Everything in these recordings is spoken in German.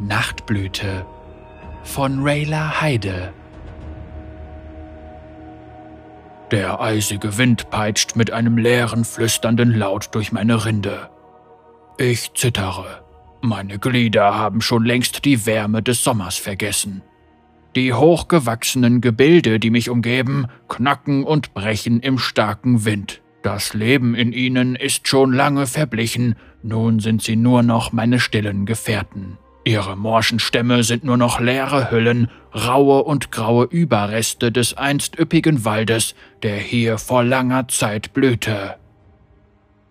Nachtblüte von Rayla Heide. Der eisige Wind peitscht mit einem leeren, flüsternden Laut durch meine Rinde. Ich zittere. Meine Glieder haben schon längst die Wärme des Sommers vergessen. Die hochgewachsenen Gebilde, die mich umgeben, knacken und brechen im starken Wind. Das Leben in ihnen ist schon lange verblichen, nun sind sie nur noch meine stillen Gefährten. Ihre morschen Stämme sind nur noch leere Hüllen, raue und graue Überreste des einst üppigen Waldes, der hier vor langer Zeit blühte.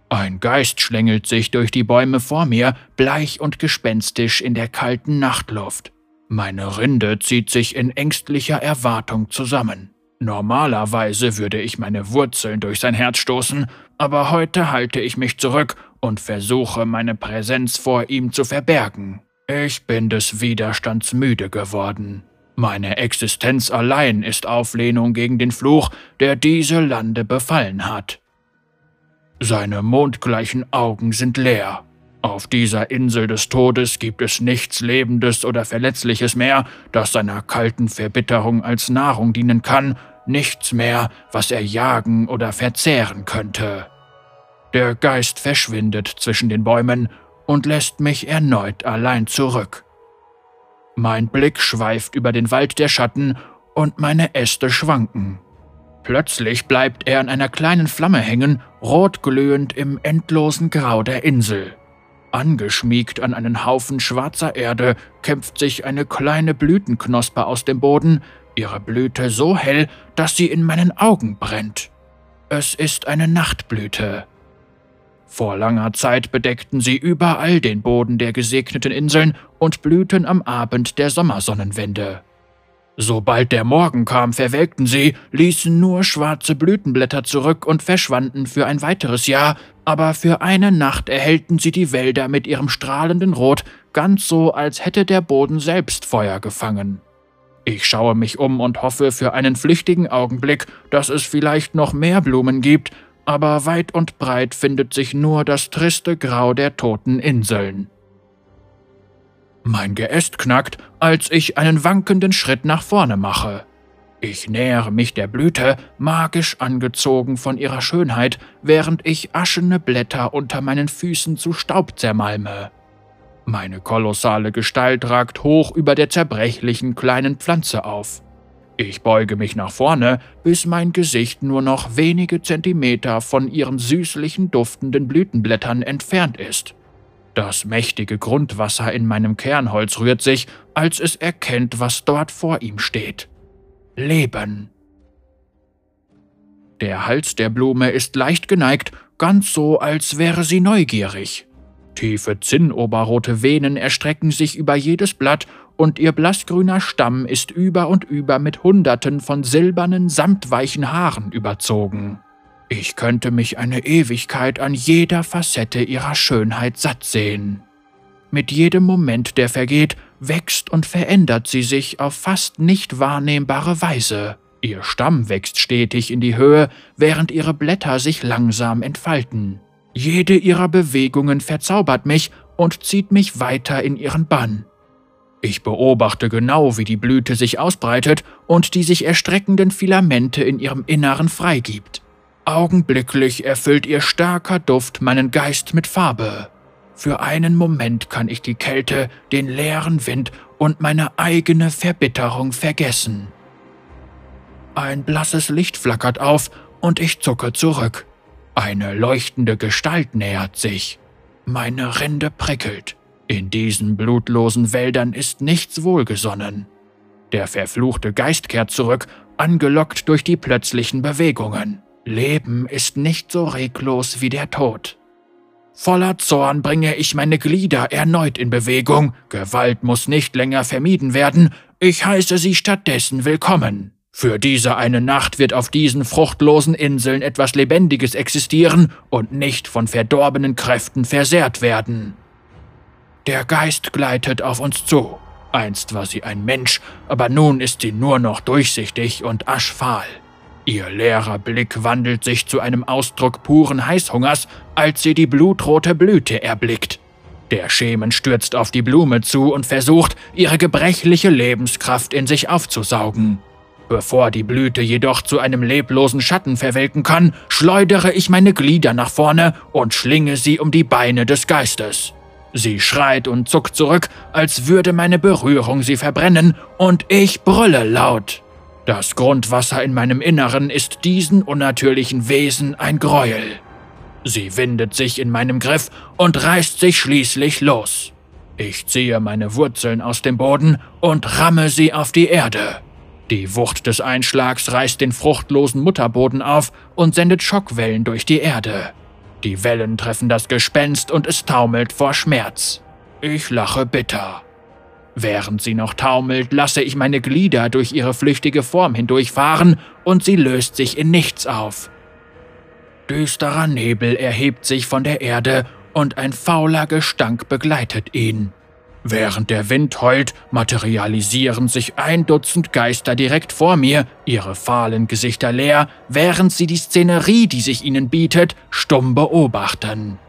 Ein Geist schlängelt sich durch die Bäume vor mir, bleich und gespenstisch in der kalten Nachtluft. Meine Rinde zieht sich in ängstlicher Erwartung zusammen. Normalerweise würde ich meine Wurzeln durch sein Herz stoßen, aber heute halte ich mich zurück und versuche meine Präsenz vor ihm zu verbergen. Ich bin des Widerstands müde geworden. Meine Existenz allein ist Auflehnung gegen den Fluch, der diese Lande befallen hat. Seine mondgleichen Augen sind leer, auf dieser Insel des Todes gibt es nichts Lebendes oder Verletzliches mehr, das seiner kalten Verbitterung als Nahrung dienen kann, nichts mehr, was er jagen oder verzehren könnte. Der Geist verschwindet zwischen den Bäumen und lässt mich erneut allein zurück. Mein Blick schweift über den Wald der Schatten und meine Äste schwanken. Plötzlich bleibt er an einer kleinen Flamme hängen, rotglühend im endlosen Grau der Insel. Angeschmiegt an einen Haufen schwarzer Erde kämpft sich eine kleine Blütenknospe aus dem Boden, ihre Blüte so hell, dass sie in meinen Augen brennt. Es ist eine Nachtblüte. Vor langer Zeit bedeckten sie überall den Boden der gesegneten Inseln und blühten am Abend der Sommersonnenwende. Sobald der Morgen kam, verwelkten sie, ließen nur schwarze Blütenblätter zurück und verschwanden für ein weiteres Jahr, aber für eine Nacht erhellten sie die Wälder mit ihrem strahlenden Rot, ganz so, als hätte der Boden selbst Feuer gefangen. Ich schaue mich um und hoffe für einen flüchtigen Augenblick, dass es vielleicht noch mehr Blumen gibt, aber weit und breit findet sich nur das triste Grau der toten Inseln. Mein Geäst knackt, als ich einen wankenden Schritt nach vorne mache. Ich nähere mich der Blüte, magisch angezogen von ihrer Schönheit, während ich aschene Blätter unter meinen Füßen zu Staub zermalme. Meine kolossale Gestalt ragt hoch über der zerbrechlichen kleinen Pflanze auf. Ich beuge mich nach vorne, bis mein Gesicht nur noch wenige Zentimeter von ihren süßlichen duftenden Blütenblättern entfernt ist. Das mächtige Grundwasser in meinem Kernholz rührt sich, als es erkennt, was dort vor ihm steht. Leben. Der Hals der Blume ist leicht geneigt, ganz so, als wäre sie neugierig. Tiefe zinnoberrote Venen erstrecken sich über jedes Blatt und ihr blassgrüner Stamm ist über und über mit Hunderten von silbernen, samtweichen Haaren überzogen. Ich könnte mich eine Ewigkeit an jeder Facette ihrer Schönheit satt sehen. Mit jedem Moment, der vergeht, wächst und verändert sie sich auf fast nicht wahrnehmbare Weise. Ihr Stamm wächst stetig in die Höhe, während ihre Blätter sich langsam entfalten. Jede ihrer Bewegungen verzaubert mich und zieht mich weiter in ihren Bann. Ich beobachte genau, wie die Blüte sich ausbreitet und die sich erstreckenden Filamente in ihrem Inneren freigibt. Augenblicklich erfüllt ihr starker Duft meinen Geist mit Farbe. Für einen Moment kann ich die Kälte, den leeren Wind und meine eigene Verbitterung vergessen. Ein blasses Licht flackert auf und ich zucke zurück. Eine leuchtende Gestalt nähert sich. Meine Rinde prickelt. In diesen blutlosen Wäldern ist nichts wohlgesonnen. Der verfluchte Geist kehrt zurück, angelockt durch die plötzlichen Bewegungen. Leben ist nicht so reglos wie der Tod. Voller Zorn bringe ich meine Glieder erneut in Bewegung, Gewalt muss nicht länger vermieden werden, ich heiße sie stattdessen willkommen. Für diese eine Nacht wird auf diesen fruchtlosen Inseln etwas Lebendiges existieren und nicht von verdorbenen Kräften versehrt werden. Der Geist gleitet auf uns zu. Einst war sie ein Mensch, aber nun ist sie nur noch durchsichtig und aschfahl. Ihr leerer Blick wandelt sich zu einem Ausdruck puren Heißhungers, als sie die blutrote Blüte erblickt. Der Schemen stürzt auf die Blume zu und versucht, ihre gebrechliche Lebenskraft in sich aufzusaugen. Bevor die Blüte jedoch zu einem leblosen Schatten verwelken kann, schleudere ich meine Glieder nach vorne und schlinge sie um die Beine des Geistes. Sie schreit und zuckt zurück, als würde meine Berührung sie verbrennen, und ich brülle laut. Das Grundwasser in meinem Inneren ist diesen unnatürlichen Wesen ein Gräuel. Sie windet sich in meinem Griff und reißt sich schließlich los. Ich ziehe meine Wurzeln aus dem Boden und ramme sie auf die Erde. Die Wucht des Einschlags reißt den fruchtlosen Mutterboden auf und sendet Schockwellen durch die Erde. Die Wellen treffen das Gespenst und es taumelt vor Schmerz. Ich lache bitter. Während sie noch taumelt, lasse ich meine Glieder durch ihre flüchtige Form hindurchfahren und sie löst sich in nichts auf. Düsterer Nebel erhebt sich von der Erde und ein fauler Gestank begleitet ihn. Während der Wind heult, materialisieren sich ein Dutzend Geister direkt vor mir, ihre fahlen Gesichter leer, während sie die Szenerie, die sich ihnen bietet, stumm beobachten.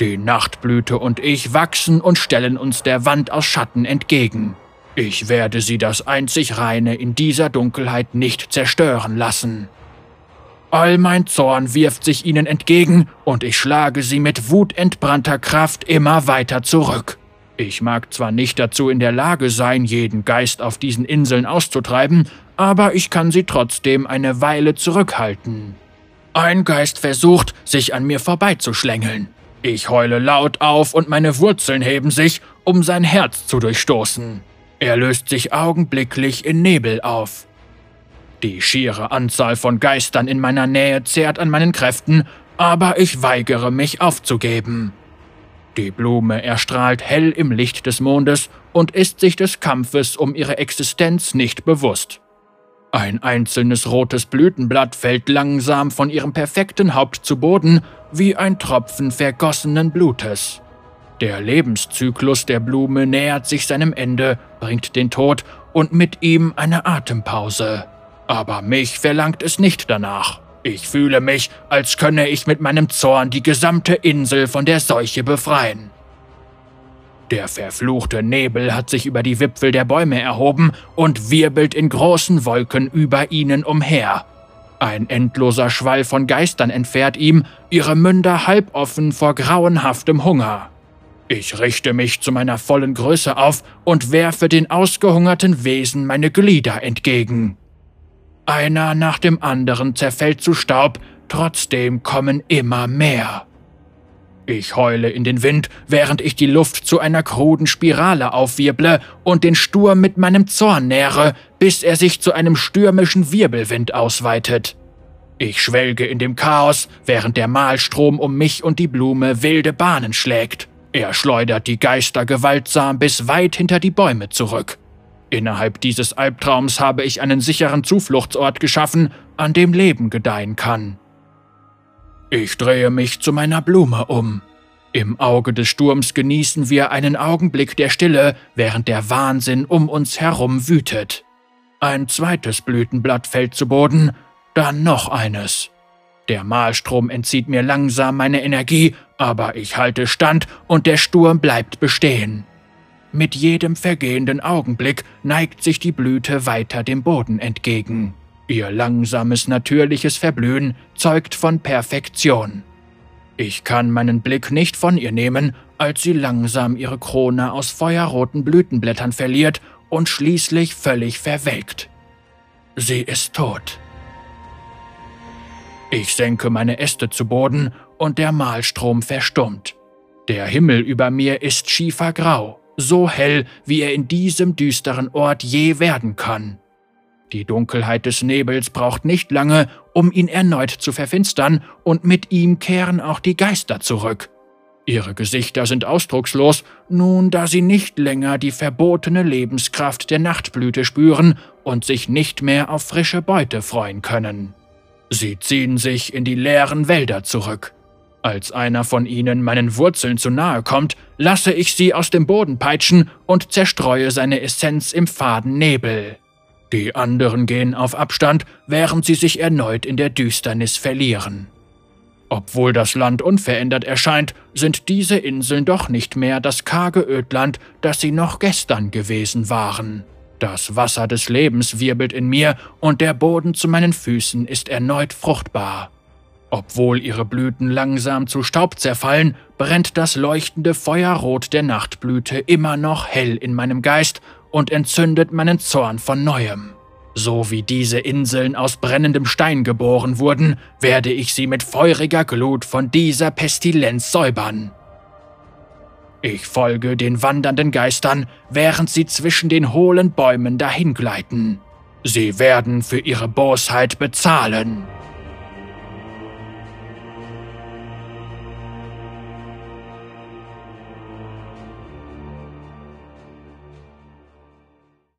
Die Nachtblüte und ich wachsen und stellen uns der Wand aus Schatten entgegen. Ich werde sie das einzig Reine in dieser Dunkelheit nicht zerstören lassen. All mein Zorn wirft sich ihnen entgegen und ich schlage sie mit wutentbrannter Kraft immer weiter zurück. Ich mag zwar nicht dazu in der Lage sein, jeden Geist auf diesen Inseln auszutreiben, aber ich kann sie trotzdem eine Weile zurückhalten. Ein Geist versucht, sich an mir vorbeizuschlängeln. Ich heule laut auf und meine Wurzeln heben sich, um sein Herz zu durchstoßen. Er löst sich augenblicklich in Nebel auf. Die schiere Anzahl von Geistern in meiner Nähe zehrt an meinen Kräften, aber ich weigere mich aufzugeben. Die Blume erstrahlt hell im Licht des Mondes und ist sich des Kampfes um ihre Existenz nicht bewusst. Ein einzelnes rotes Blütenblatt fällt langsam von ihrem perfekten Haupt zu Boden wie ein Tropfen vergossenen Blutes. Der Lebenszyklus der Blume nähert sich seinem Ende, bringt den Tod und mit ihm eine Atempause. Aber mich verlangt es nicht danach. Ich fühle mich, als könne ich mit meinem Zorn die gesamte Insel von der Seuche befreien. Der verfluchte Nebel hat sich über die Wipfel der Bäume erhoben und wirbelt in großen Wolken über ihnen umher. Ein endloser Schwall von Geistern entfährt ihm, ihre Münder halboffen vor grauenhaftem Hunger. Ich richte mich zu meiner vollen Größe auf und werfe den ausgehungerten Wesen meine Glieder entgegen. Einer nach dem anderen zerfällt zu Staub, trotzdem kommen immer mehr. Ich heule in den Wind, während ich die Luft zu einer kruden Spirale aufwirble und den Sturm mit meinem Zorn nähre, bis er sich zu einem stürmischen Wirbelwind ausweitet. Ich schwelge in dem Chaos, während der Mahlstrom um mich und die Blume wilde Bahnen schlägt. Er schleudert die Geister gewaltsam bis weit hinter die Bäume zurück. Innerhalb dieses Albtraums habe ich einen sicheren Zufluchtsort geschaffen, an dem Leben gedeihen kann. Ich drehe mich zu meiner Blume um. Im Auge des Sturms genießen wir einen Augenblick der Stille, während der Wahnsinn um uns herum wütet. Ein zweites Blütenblatt fällt zu Boden, dann noch eines. Der Mahlstrom entzieht mir langsam meine Energie, aber ich halte stand und der Sturm bleibt bestehen. Mit jedem vergehenden Augenblick neigt sich die Blüte weiter dem Boden entgegen. Ihr langsames, natürliches Verblühen zeugt von Perfektion. Ich kann meinen Blick nicht von ihr nehmen, als sie langsam ihre Krone aus feuerroten Blütenblättern verliert und schließlich völlig verwelkt. Sie ist tot. Ich senke meine Äste zu Boden und der Mahlstrom verstummt. Der Himmel über mir ist schiefergrau so hell, wie er in diesem düsteren Ort je werden kann. Die Dunkelheit des Nebels braucht nicht lange, um ihn erneut zu verfinstern, und mit ihm kehren auch die Geister zurück. Ihre Gesichter sind ausdruckslos, nun da sie nicht länger die verbotene Lebenskraft der Nachtblüte spüren und sich nicht mehr auf frische Beute freuen können. Sie ziehen sich in die leeren Wälder zurück. Als einer von ihnen meinen Wurzeln zu nahe kommt, lasse ich sie aus dem Boden peitschen und zerstreue seine Essenz im faden Nebel. Die anderen gehen auf Abstand, während sie sich erneut in der Düsternis verlieren. Obwohl das Land unverändert erscheint, sind diese Inseln doch nicht mehr das karge Ödland, das sie noch gestern gewesen waren. Das Wasser des Lebens wirbelt in mir und der Boden zu meinen Füßen ist erneut fruchtbar. Obwohl ihre Blüten langsam zu Staub zerfallen, brennt das leuchtende Feuerrot der Nachtblüte immer noch hell in meinem Geist und entzündet meinen Zorn von neuem. So wie diese Inseln aus brennendem Stein geboren wurden, werde ich sie mit feuriger Glut von dieser Pestilenz säubern. Ich folge den wandernden Geistern, während sie zwischen den hohlen Bäumen dahingleiten. Sie werden für ihre Bosheit bezahlen.